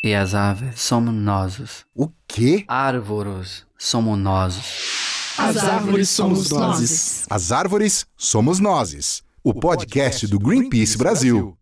E as aves somos nós. O quê? Árvores somos nós. As árvores somos nós. As árvores somos nós. O podcast do Greenpeace Brasil.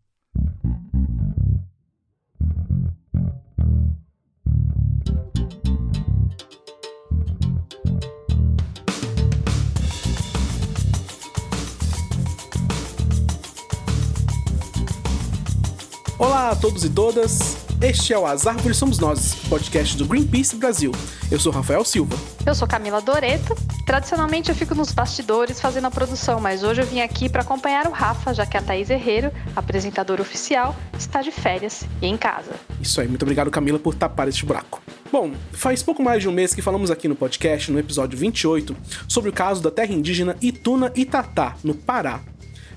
Olá a todos e todas. Este é o As Árvores Somos Nós, podcast do Greenpeace Brasil. Eu sou Rafael Silva. Eu sou Camila Doreto. Tradicionalmente eu fico nos bastidores fazendo a produção, mas hoje eu vim aqui para acompanhar o Rafa, já que a Thaís Herreiro, apresentadora oficial, está de férias e em casa. Isso aí, muito obrigado Camila por tapar este buraco. Bom, faz pouco mais de um mês que falamos aqui no podcast, no episódio 28, sobre o caso da terra indígena Ituna Itatá, no Pará,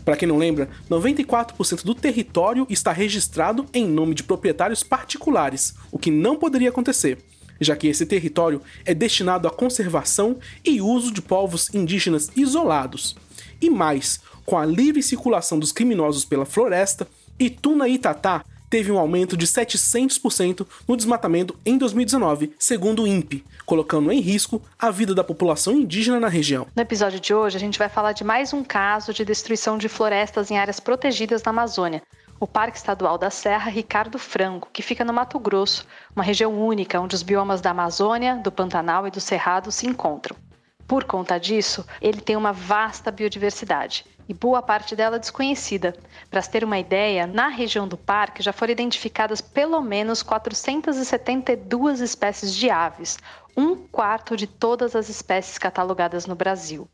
para quem não lembra, 94% do território está registrado em nome de proprietários particulares, o que não poderia acontecer, já que esse território é destinado à conservação e uso de povos indígenas isolados. E mais, com a livre circulação dos criminosos pela floresta, Ituna Itatá teve um aumento de 700% no desmatamento em 2019, segundo o INPE, colocando em risco a vida da população indígena na região. No episódio de hoje, a gente vai falar de mais um caso de destruição de florestas em áreas protegidas na Amazônia. O Parque Estadual da Serra Ricardo Franco, que fica no Mato Grosso, uma região única onde os biomas da Amazônia, do Pantanal e do Cerrado se encontram. Por conta disso, ele tem uma vasta biodiversidade e boa parte dela desconhecida. Para se ter uma ideia, na região do parque já foram identificadas pelo menos 472 espécies de aves, um quarto de todas as espécies catalogadas no Brasil.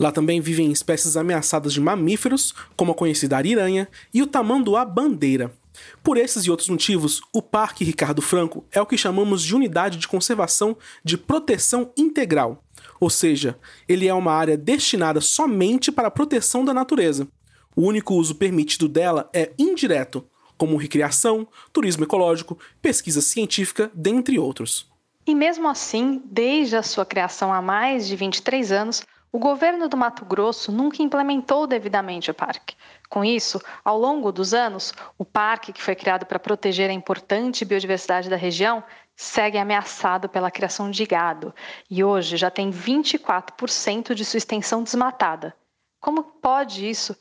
Lá também vivem espécies ameaçadas de mamíferos, como a conhecida ariranha e o tamanduá-bandeira. Por esses e outros motivos, o Parque Ricardo Franco é o que chamamos de unidade de conservação de proteção integral, ou seja, ele é uma área destinada somente para a proteção da natureza. O único uso permitido dela é indireto, como recreação, turismo ecológico, pesquisa científica, dentre outros. E mesmo assim, desde a sua criação há mais de 23 anos, o governo do Mato Grosso nunca implementou devidamente o parque. Com isso, ao longo dos anos, o parque, que foi criado para proteger a importante biodiversidade da região, segue ameaçado pela criação de gado e hoje já tem 24% de sua extensão desmatada. Como pode isso?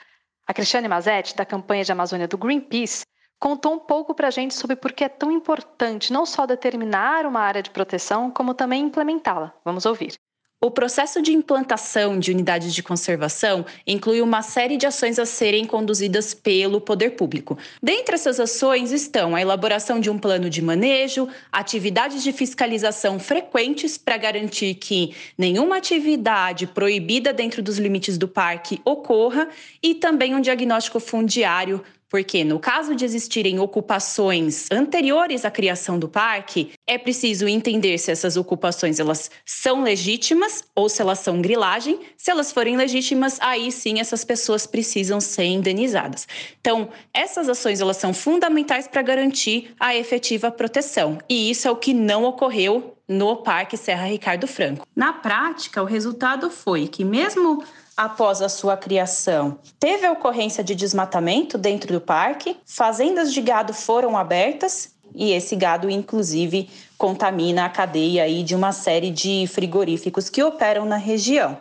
A Cristiane Mazetti, da campanha de Amazônia do Greenpeace, contou um pouco para a gente sobre por que é tão importante não só determinar uma área de proteção, como também implementá-la. Vamos ouvir. O processo de implantação de unidades de conservação inclui uma série de ações a serem conduzidas pelo poder público. Dentre essas ações estão a elaboração de um plano de manejo, atividades de fiscalização frequentes para garantir que nenhuma atividade proibida dentro dos limites do parque ocorra e também um diagnóstico fundiário porque, no caso de existirem ocupações anteriores à criação do parque, é preciso entender se essas ocupações elas são legítimas ou se elas são grilagem. Se elas forem legítimas, aí sim essas pessoas precisam ser indenizadas. Então, essas ações elas são fundamentais para garantir a efetiva proteção. E isso é o que não ocorreu no Parque Serra Ricardo Franco. Na prática, o resultado foi que mesmo após a sua criação, teve a ocorrência de desmatamento dentro do parque, fazendas de gado foram abertas e esse gado, inclusive, contamina a cadeia aí de uma série de frigoríficos que operam na região.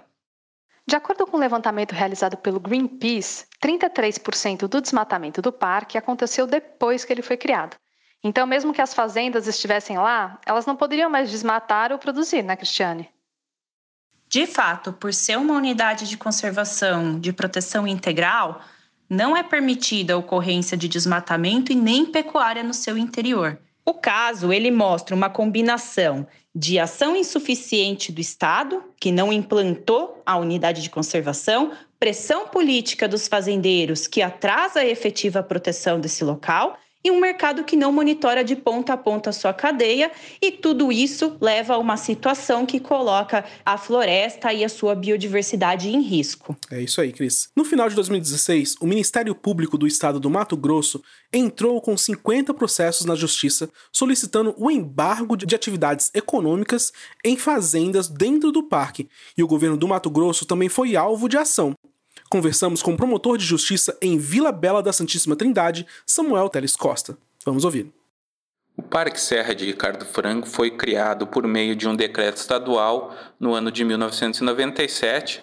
De acordo com o um levantamento realizado pelo Greenpeace, 33% do desmatamento do parque aconteceu depois que ele foi criado. Então, mesmo que as fazendas estivessem lá, elas não poderiam mais desmatar ou produzir, né, Cristiane? De fato, por ser uma unidade de conservação de proteção integral, não é permitida a ocorrência de desmatamento e nem pecuária no seu interior. O caso, ele mostra uma combinação de ação insuficiente do Estado, que não implantou a unidade de conservação, pressão política dos fazendeiros, que atrasa a efetiva proteção desse local, e um mercado que não monitora de ponta a ponta a sua cadeia, e tudo isso leva a uma situação que coloca a floresta e a sua biodiversidade em risco. É isso aí, Cris. No final de 2016, o Ministério Público do Estado do Mato Grosso entrou com 50 processos na Justiça solicitando o embargo de atividades econômicas em fazendas dentro do parque, e o governo do Mato Grosso também foi alvo de ação. Conversamos com o promotor de justiça em Vila Bela da Santíssima Trindade, Samuel Teles Costa. Vamos ouvir. O Parque Serra de Ricardo Franco foi criado por meio de um decreto estadual no ano de 1997,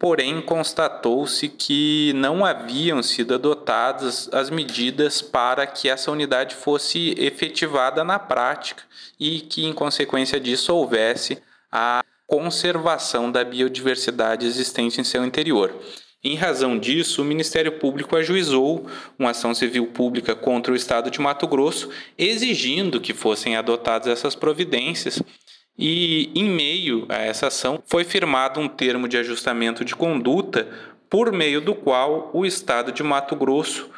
porém constatou-se que não haviam sido adotadas as medidas para que essa unidade fosse efetivada na prática e que, em consequência disso, houvesse a conservação da biodiversidade existente em seu interior. Em razão disso, o Ministério Público ajuizou uma ação civil pública contra o Estado de Mato Grosso, exigindo que fossem adotadas essas providências. E, em meio a essa ação, foi firmado um termo de ajustamento de conduta, por meio do qual o Estado de Mato Grosso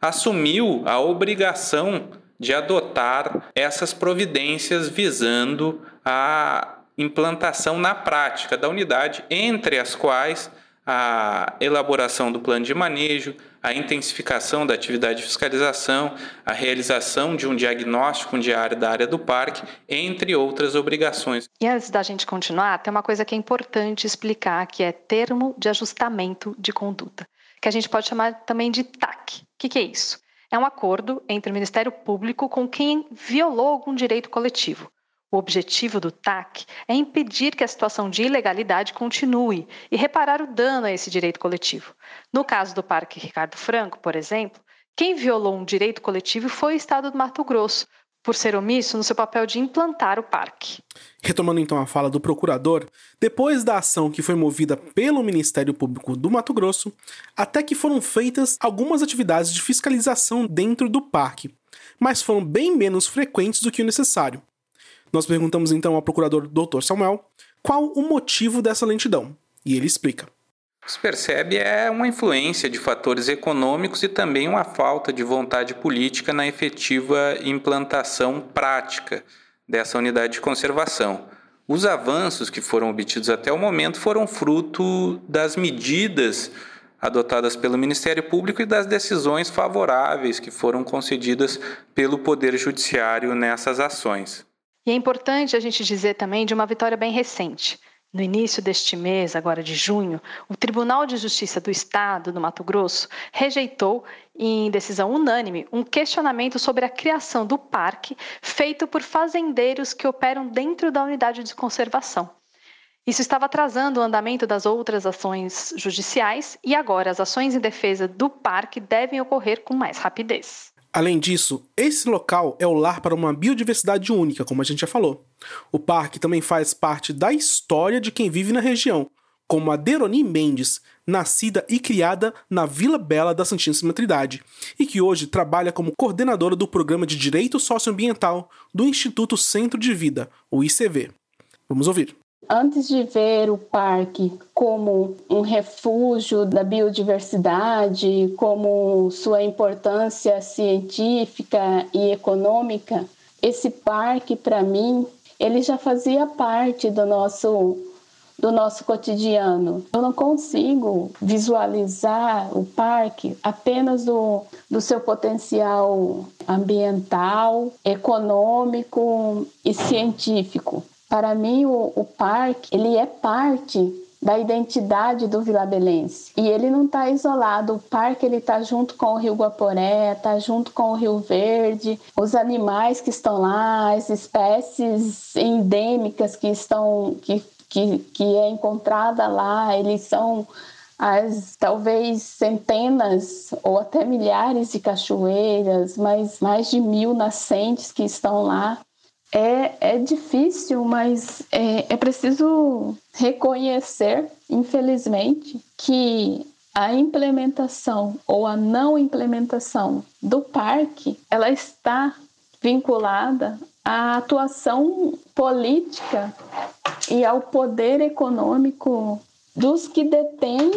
assumiu a obrigação de adotar essas providências visando a implantação na prática da unidade, entre as quais a elaboração do plano de manejo, a intensificação da atividade de fiscalização, a realização de um diagnóstico diário da área do parque, entre outras obrigações. E antes da gente continuar, tem uma coisa que é importante explicar, que é termo de ajustamento de conduta, que a gente pode chamar também de TAC. O que, que é isso? É um acordo entre o Ministério Público com quem violou algum direito coletivo. O objetivo do TAC é impedir que a situação de ilegalidade continue e reparar o dano a esse direito coletivo. No caso do Parque Ricardo Franco, por exemplo, quem violou um direito coletivo foi o Estado do Mato Grosso, por ser omisso no seu papel de implantar o parque. Retomando então a fala do procurador, depois da ação que foi movida pelo Ministério Público do Mato Grosso, até que foram feitas algumas atividades de fiscalização dentro do parque, mas foram bem menos frequentes do que o necessário. Nós perguntamos então ao procurador Dr. Samuel qual o motivo dessa lentidão, e ele explica. Se percebe é uma influência de fatores econômicos e também uma falta de vontade política na efetiva implantação prática dessa unidade de conservação. Os avanços que foram obtidos até o momento foram fruto das medidas adotadas pelo Ministério Público e das decisões favoráveis que foram concedidas pelo Poder Judiciário nessas ações. E é importante a gente dizer também de uma vitória bem recente. No início deste mês, agora de junho, o Tribunal de Justiça do Estado do Mato Grosso rejeitou, em decisão unânime, um questionamento sobre a criação do parque feito por fazendeiros que operam dentro da unidade de conservação. Isso estava atrasando o andamento das outras ações judiciais e agora as ações em defesa do parque devem ocorrer com mais rapidez. Além disso, esse local é o lar para uma biodiversidade única, como a gente já falou. O parque também faz parte da história de quem vive na região, como a Deroni Mendes, nascida e criada na Vila Bela da Santíssima Trindade, e que hoje trabalha como coordenadora do Programa de Direito Socioambiental do Instituto Centro de Vida, o ICV. Vamos ouvir. Antes de ver o parque como um refúgio da biodiversidade, como sua importância científica e econômica, esse parque para mim, ele já fazia parte do nosso do nosso cotidiano. Eu não consigo visualizar o parque apenas do, do seu potencial ambiental, econômico e científico. Para mim, o, o parque ele é parte da identidade do vilabelense. E ele não está isolado, o parque ele está junto com o Rio Guaporé, está junto com o Rio Verde, os animais que estão lá, as espécies endêmicas que estão que, que, que é encontrada lá, eles são as talvez centenas ou até milhares de cachoeiras, mas mais de mil nascentes que estão lá é, é difícil, mas é, é preciso reconhecer, infelizmente, que a implementação ou a não implementação do parque ela está vinculada à atuação política e ao poder econômico dos que detêm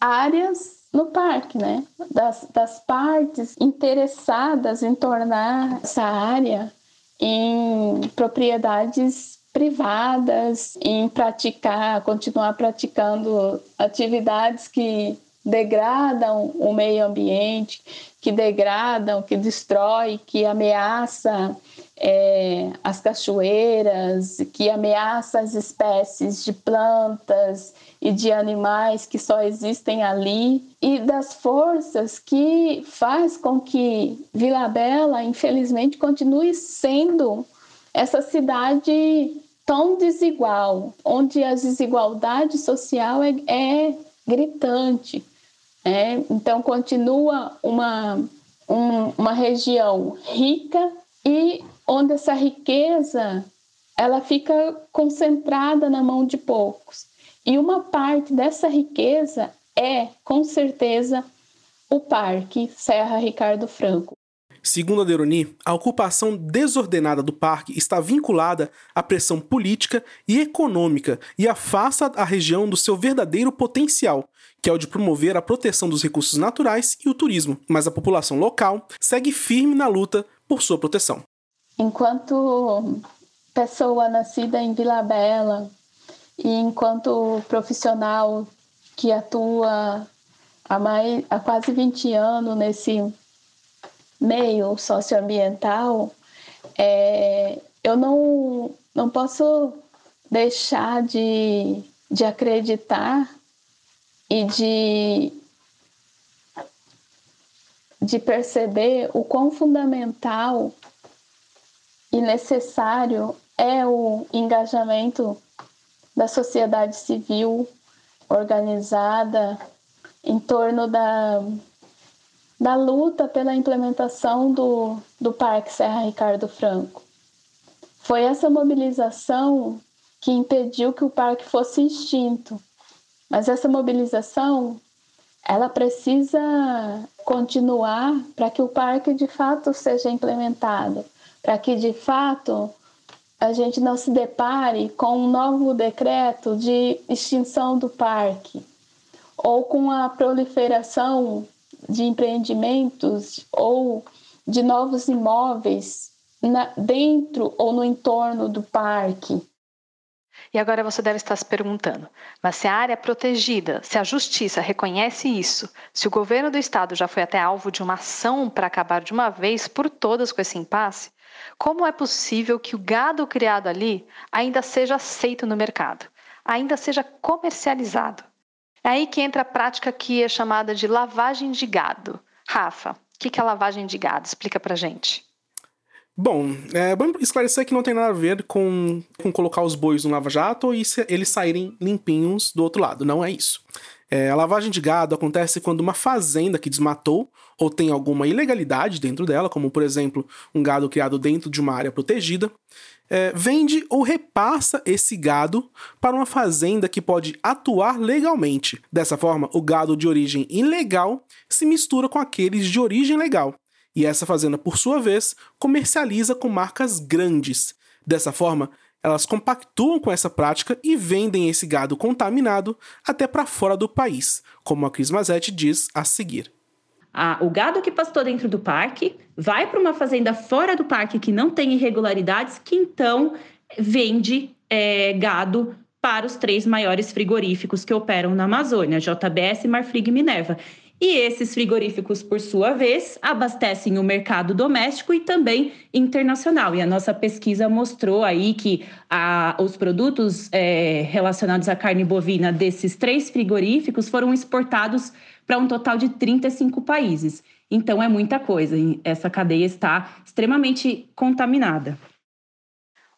áreas no parque, né? Das, das partes interessadas em tornar essa área em propriedades privadas, em praticar, continuar praticando atividades que degradam o meio ambiente, que degradam, que destrói, que ameaça é, as cachoeiras, que ameaça as espécies de plantas e de animais que só existem ali, e das forças que faz com que Vila Bela, infelizmente, continue sendo essa cidade tão desigual, onde a desigualdade social é, é gritante. É? Então, continua uma, um, uma região rica e onde essa riqueza ela fica concentrada na mão de poucos. E uma parte dessa riqueza é, com certeza, o Parque Serra Ricardo Franco. Segundo a Deroni, a ocupação desordenada do parque está vinculada à pressão política e econômica e afasta a região do seu verdadeiro potencial, que é o de promover a proteção dos recursos naturais e o turismo, mas a população local segue firme na luta por sua proteção. Enquanto pessoa nascida em Vila Bela e enquanto profissional que atua há, mais, há quase 20 anos nesse meio socioambiental, é, eu não, não posso deixar de, de acreditar e de, de perceber o quão fundamental e necessário é o engajamento da sociedade civil organizada em torno da da luta pela implementação do, do Parque Serra Ricardo Franco. Foi essa mobilização que impediu que o parque fosse extinto. Mas essa mobilização, ela precisa continuar para que o parque de fato seja implementado, para que de fato a gente não se depare com um novo decreto de extinção do parque ou com a proliferação de empreendimentos ou de novos imóveis na, dentro ou no entorno do parque. E agora você deve estar se perguntando: mas se a área é protegida, se a justiça reconhece isso, se o governo do estado já foi até alvo de uma ação para acabar de uma vez por todas com esse impasse, como é possível que o gado criado ali ainda seja aceito no mercado, ainda seja comercializado? É aí que entra a prática que é chamada de lavagem de gado. Rafa, o que é lavagem de gado? Explica pra gente. Bom, é bom esclarecer que não tem nada a ver com, com colocar os bois no lava-jato e eles saírem limpinhos do outro lado. Não é isso. É, a lavagem de gado acontece quando uma fazenda que desmatou ou tem alguma ilegalidade dentro dela, como por exemplo um gado criado dentro de uma área protegida, é, vende ou repassa esse gado para uma fazenda que pode atuar legalmente. Dessa forma, o gado de origem ilegal se mistura com aqueles de origem legal. E essa fazenda, por sua vez, comercializa com marcas grandes. Dessa forma, elas compactuam com essa prática e vendem esse gado contaminado até para fora do país, como a Cris Mazetti diz a seguir o gado que pastou dentro do parque vai para uma fazenda fora do parque que não tem irregularidades, que então vende é, gado para os três maiores frigoríficos que operam na Amazônia, JBS, Marfrig e Minerva. E esses frigoríficos, por sua vez, abastecem o mercado doméstico e também internacional. E a nossa pesquisa mostrou aí que a, os produtos é, relacionados à carne bovina desses três frigoríficos foram exportados para um total de 35 países. Então é muita coisa. Essa cadeia está extremamente contaminada.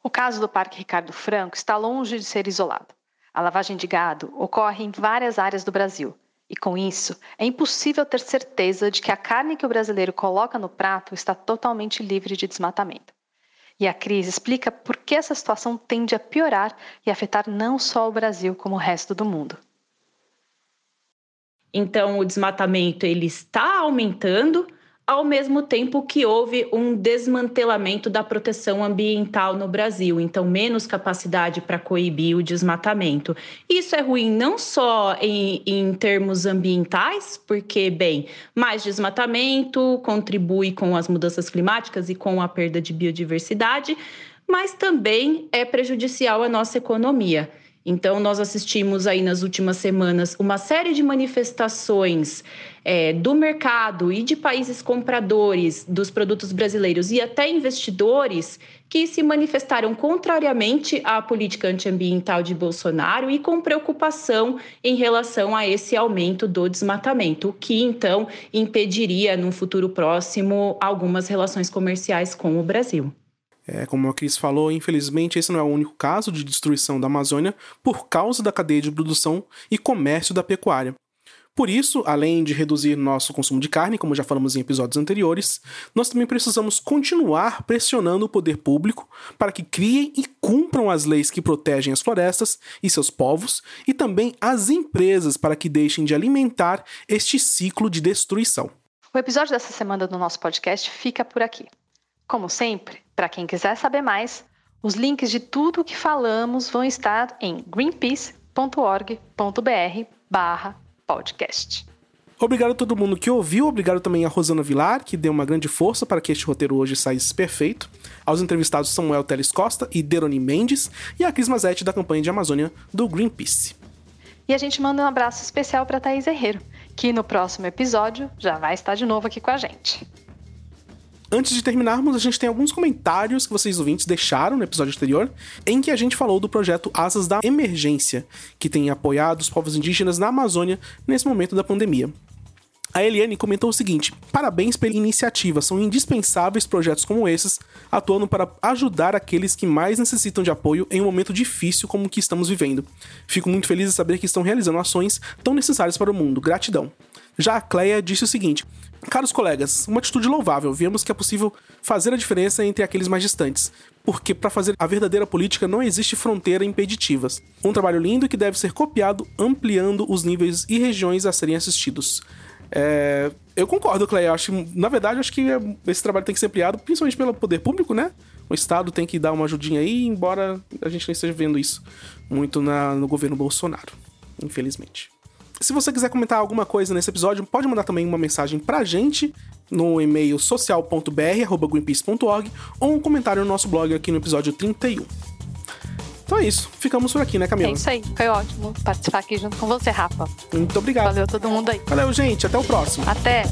O caso do Parque Ricardo Franco está longe de ser isolado. A lavagem de gado ocorre em várias áreas do Brasil. E com isso, é impossível ter certeza de que a carne que o brasileiro coloca no prato está totalmente livre de desmatamento. E a crise explica por que essa situação tende a piorar e afetar não só o Brasil, como o resto do mundo. Então, o desmatamento ele está aumentando, ao mesmo tempo que houve um desmantelamento da proteção ambiental no Brasil, então menos capacidade para coibir o desmatamento. Isso é ruim não só em, em, termos ambientais, porque, bem, mais desmatamento contribui com as mudanças climáticas e com a perda de biodiversidade, mas também é prejudicial à nossa economia. Então, nós assistimos aí nas últimas semanas uma série de manifestações é, do mercado e de países compradores dos produtos brasileiros e até investidores que se manifestaram contrariamente à política antiambiental de Bolsonaro e com preocupação em relação a esse aumento do desmatamento, o que então impediria, num futuro próximo, algumas relações comerciais com o Brasil. É, como a Cris falou, infelizmente esse não é o único caso de destruição da Amazônia por causa da cadeia de produção e comércio da pecuária. Por isso, além de reduzir nosso consumo de carne, como já falamos em episódios anteriores, nós também precisamos continuar pressionando o poder público para que criem e cumpram as leis que protegem as florestas e seus povos, e também as empresas para que deixem de alimentar este ciclo de destruição. O episódio dessa semana do nosso podcast fica por aqui. Como sempre, para quem quiser saber mais, os links de tudo o que falamos vão estar em greenpeace.org.br/podcast. Obrigado a todo mundo que ouviu, obrigado também a Rosana Vilar, que deu uma grande força para que este roteiro hoje saísse perfeito, aos entrevistados Samuel Teles Costa e Deroni Mendes, e a Cris Mazetti da campanha de Amazônia do Greenpeace. E a gente manda um abraço especial para Thaís Herreiro, que no próximo episódio já vai estar de novo aqui com a gente. Antes de terminarmos, a gente tem alguns comentários que vocês ouvintes deixaram no episódio anterior, em que a gente falou do projeto Asas da Emergência, que tem apoiado os povos indígenas na Amazônia nesse momento da pandemia. A Eliane comentou o seguinte: parabéns pela iniciativa, são indispensáveis projetos como esses, atuando para ajudar aqueles que mais necessitam de apoio em um momento difícil como o que estamos vivendo. Fico muito feliz de saber que estão realizando ações tão necessárias para o mundo. Gratidão. Já a Cleia disse o seguinte: Caros colegas, uma atitude louvável. Vemos que é possível fazer a diferença entre aqueles mais distantes, porque para fazer a verdadeira política não existe fronteira impeditivas. Um trabalho lindo que deve ser copiado, ampliando os níveis e regiões a serem assistidos. É, eu concordo, Cleia. Acho, na verdade, acho que esse trabalho tem que ser ampliado, principalmente pelo poder público, né? O Estado tem que dar uma ajudinha aí, embora a gente não esteja vendo isso muito na, no governo Bolsonaro, infelizmente. Se você quiser comentar alguma coisa nesse episódio, pode mandar também uma mensagem pra gente no e-mail social.br.greenpeace.org ou um comentário no nosso blog aqui no episódio 31. Então é isso. Ficamos por aqui, né, Camila? É isso aí. Foi ótimo participar aqui junto com você, Rafa. Muito obrigado. Valeu todo mundo aí. Valeu, gente. Até o próximo. Até.